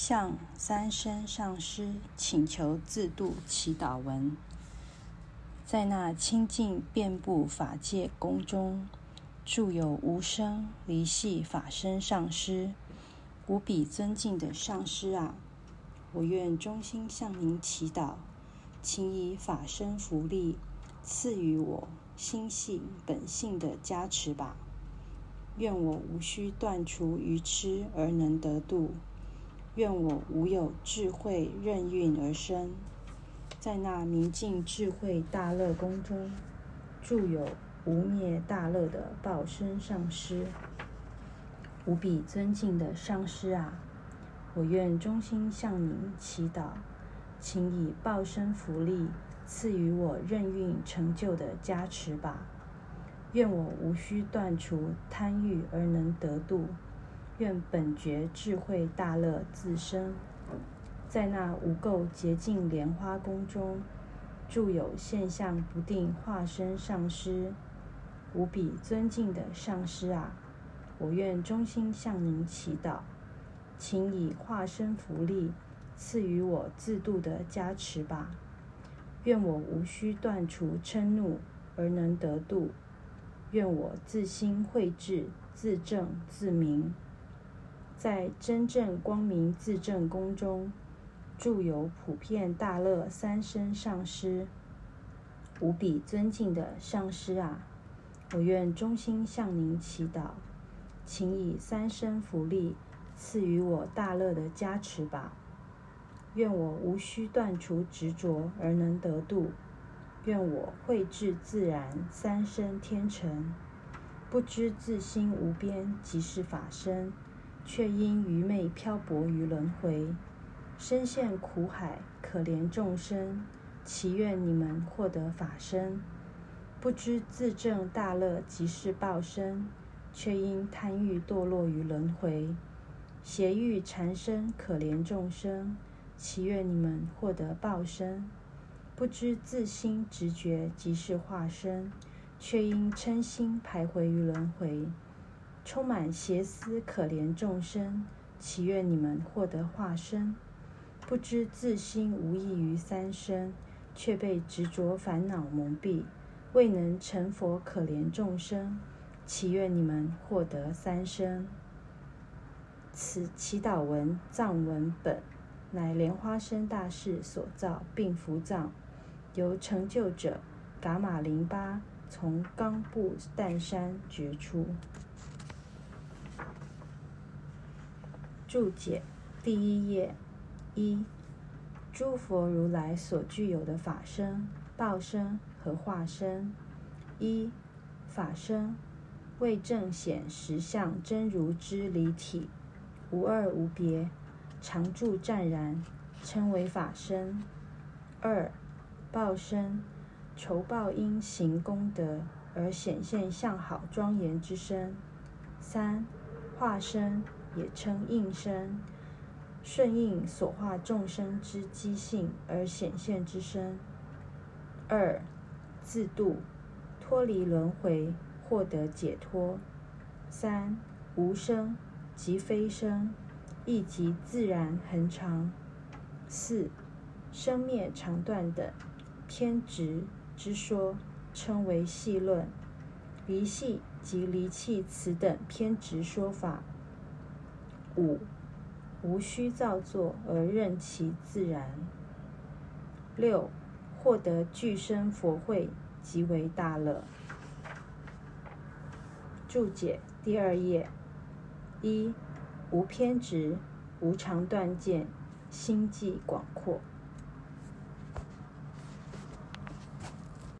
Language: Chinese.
向三生上师请求自度祈祷文，在那清净遍布法界宫中，住有无生离系法身上师，无比尊敬的上师啊！我愿衷心向您祈祷，请以法身福利赐予我心性本性的加持吧。愿我无需断除愚痴而能得度。愿我无有智慧任运而生，在那明净智慧大乐宫中，住有无灭大乐的报身上师，无比尊敬的上师啊！我愿衷心向您祈祷，请以报身福利赐予我任运成就的加持吧。愿我无需断除贪欲而能得度。愿本觉智慧大乐自生，在那无垢洁净莲花宫中，住有现象不定化身上师，无比尊敬的上师啊！我愿衷心向您祈祷，请以化身福利赐予我自度的加持吧。愿我无需断除嗔怒而能得度，愿我自心慧智自正自明。在真正光明自证宫中，住有普遍大乐三身上师，无比尊敬的上师啊！我愿衷心向您祈祷，请以三身福利赐予我大乐的加持吧。愿我无需断除执着而能得度，愿我慧智自然三身天成，不知自心无边即是法身。却因愚昧漂泊于轮回，深陷苦海，可怜众生。祈愿你们获得法身，不知自证大乐即是报身，却因贪欲堕落于轮回，邪欲缠身，可怜众生。祈愿你们获得报身，不知自心直觉即是化身，却因嗔心徘徊于轮回。充满邪思，可怜众生，祈愿你们获得化身。不知自心无异于三生，却被执着烦恼蒙蔽，未能成佛，可怜众生，祈愿你们获得三生。此祈祷文藏文本，乃莲花生大士所造，并符藏，由成就者噶玛林巴从冈布旦山掘出。注解第一页一，诸佛如来所具有的法身、报身和化身。一法身为正显实相真如之离体，无二无别，常住湛然，称为法身。二报身求报因行功德而显现相好庄严之身。三化身。也称应身，顺应所化众生之机性而显现之身。二自度，脱离轮回，获得解脱。三无生即非生，亦即自然恒常。四生灭常断等偏执之说，称为系论。离系及离弃此等偏执说法。五，无需造作而任其自然。六，获得具身佛慧，即为大乐。注解第二页：一，无偏执，无常断见，心际广阔。